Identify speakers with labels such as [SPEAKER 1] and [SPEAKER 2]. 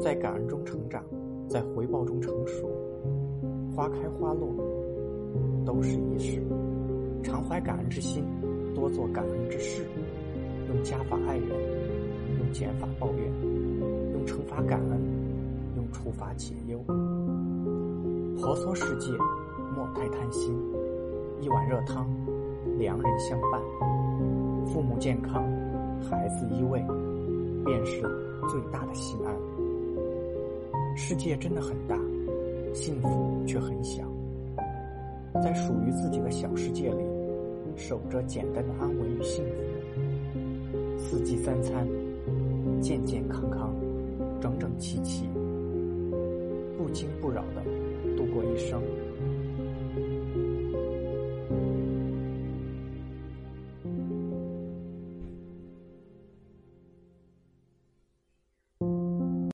[SPEAKER 1] 在感恩中成长，在回报中成熟。花开花落，都是一时。常怀感恩之心，多做感恩之事。用加法爱人，用减法抱怨，用乘法感恩，用除法解忧。婆娑世界，莫太贪心。一碗热汤，良人相伴，父母健康，孩子依偎，便是最大的心安。世界真的很大，幸福却很小。在属于自己的小世界里，守着简单的安稳与幸福。四季三餐，健健康康，整整齐齐，不惊不扰的度过一生。